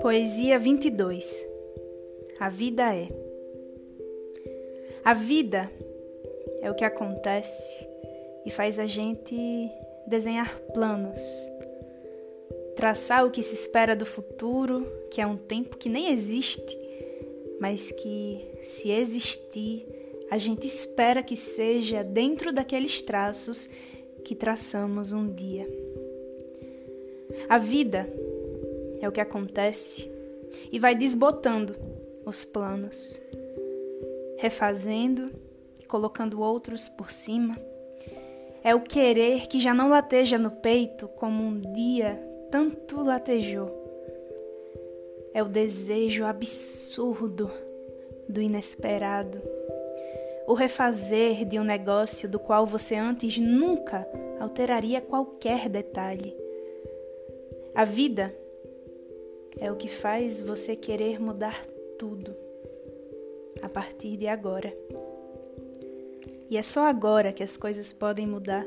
Poesia 22 A vida é. A vida é o que acontece e faz a gente desenhar planos, traçar o que se espera do futuro, que é um tempo que nem existe, mas que, se existir, a gente espera que seja dentro daqueles traços que traçamos um dia. A vida é o que acontece e vai desbotando os planos, refazendo, colocando outros por cima. É o querer que já não lateja no peito como um dia tanto latejou. É o desejo absurdo do inesperado. O refazer de um negócio do qual você antes nunca alteraria qualquer detalhe. A vida é o que faz você querer mudar tudo a partir de agora. E é só agora que as coisas podem mudar,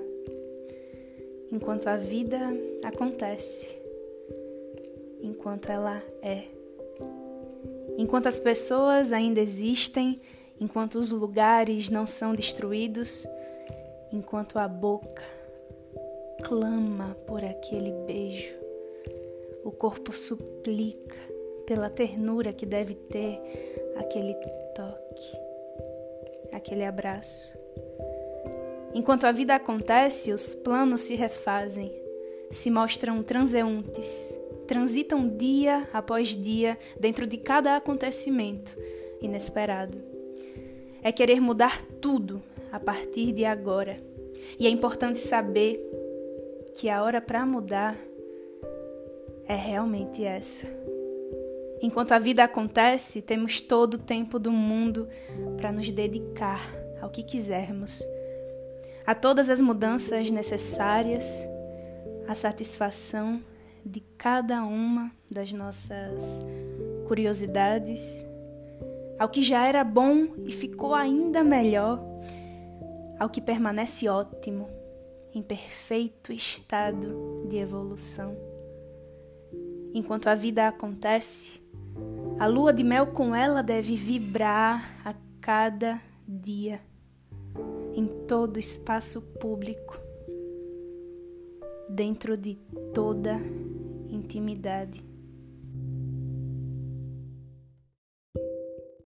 enquanto a vida acontece, enquanto ela é. Enquanto as pessoas ainda existem, enquanto os lugares não são destruídos, enquanto a boca clama por aquele beijo o corpo suplica pela ternura que deve ter aquele toque, aquele abraço. Enquanto a vida acontece, os planos se refazem, se mostram transeuntes, transitam dia após dia dentro de cada acontecimento inesperado. É querer mudar tudo a partir de agora. E é importante saber que a hora para mudar é realmente essa. Enquanto a vida acontece, temos todo o tempo do mundo para nos dedicar ao que quisermos, a todas as mudanças necessárias, a satisfação de cada uma das nossas curiosidades, ao que já era bom e ficou ainda melhor, ao que permanece ótimo, em perfeito estado de evolução enquanto a vida acontece, a lua de mel com ela deve vibrar a cada dia, em todo espaço público, dentro de toda intimidade.